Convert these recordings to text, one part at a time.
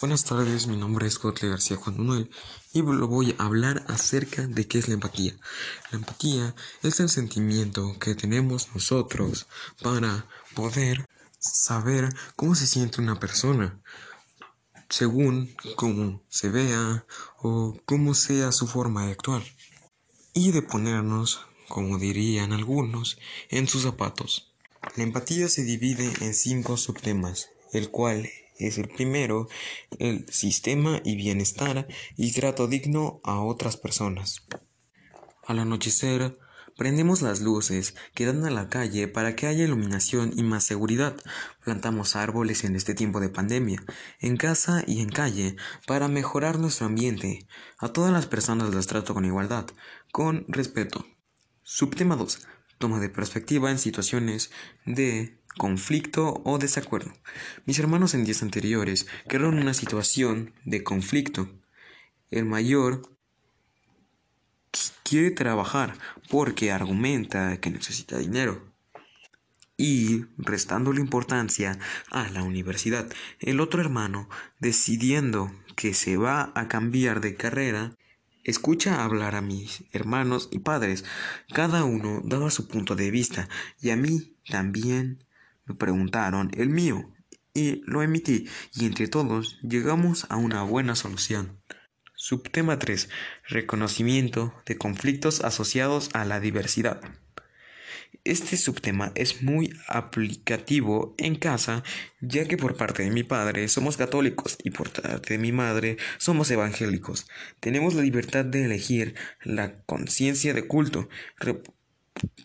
Buenas tardes, mi nombre es Gotle García Juan Manuel y voy a hablar acerca de qué es la empatía. La empatía es el sentimiento que tenemos nosotros para poder saber cómo se siente una persona según cómo se vea o cómo sea su forma de actuar y de ponernos, como dirían algunos, en sus zapatos. La empatía se divide en cinco subtemas, el cual es el primero, el sistema y bienestar y trato digno a otras personas. Al anochecer, prendemos las luces que dan a la calle para que haya iluminación y más seguridad. Plantamos árboles en este tiempo de pandemia, en casa y en calle, para mejorar nuestro ambiente. A todas las personas las trato con igualdad, con respeto. Subtema 2. Toma de perspectiva en situaciones de conflicto o desacuerdo. Mis hermanos en días anteriores crearon una situación de conflicto. El mayor quiere trabajar porque argumenta que necesita dinero y restando la importancia a la universidad. El otro hermano, decidiendo que se va a cambiar de carrera, escucha hablar a mis hermanos y padres. Cada uno daba su punto de vista y a mí también me preguntaron el mío y lo emití y entre todos llegamos a una buena solución. Subtema 3. Reconocimiento de conflictos asociados a la diversidad. Este subtema es muy aplicativo en casa, ya que por parte de mi padre somos católicos y por parte de mi madre somos evangélicos. Tenemos la libertad de elegir la conciencia de culto,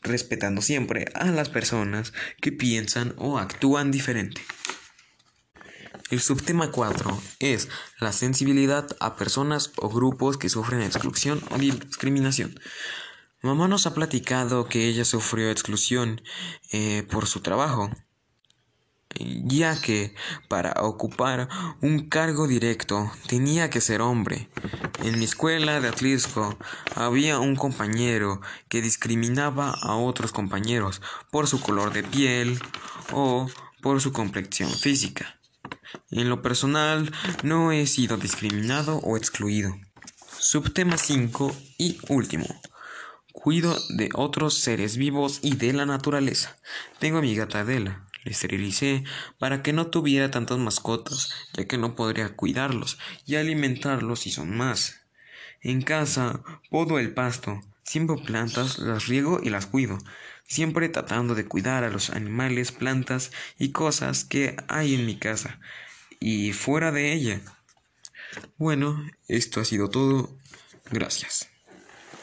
respetando siempre a las personas que piensan o actúan diferente. El subtema 4 es la sensibilidad a personas o grupos que sufren exclusión o discriminación. Mamá nos ha platicado que ella sufrió exclusión eh, por su trabajo, ya que para ocupar un cargo directo tenía que ser hombre. En mi escuela de Atlisco había un compañero que discriminaba a otros compañeros por su color de piel o por su complexión física. En lo personal no he sido discriminado o excluido. Subtema 5 y último. Cuido de otros seres vivos y de la naturaleza. Tengo a mi gata Adela. Le esterilicé para que no tuviera tantas mascotas, ya que no podría cuidarlos y alimentarlos si son más. En casa podo el pasto, siempre plantas, las riego y las cuido, siempre tratando de cuidar a los animales, plantas y cosas que hay en mi casa y fuera de ella. Bueno, esto ha sido todo. Gracias.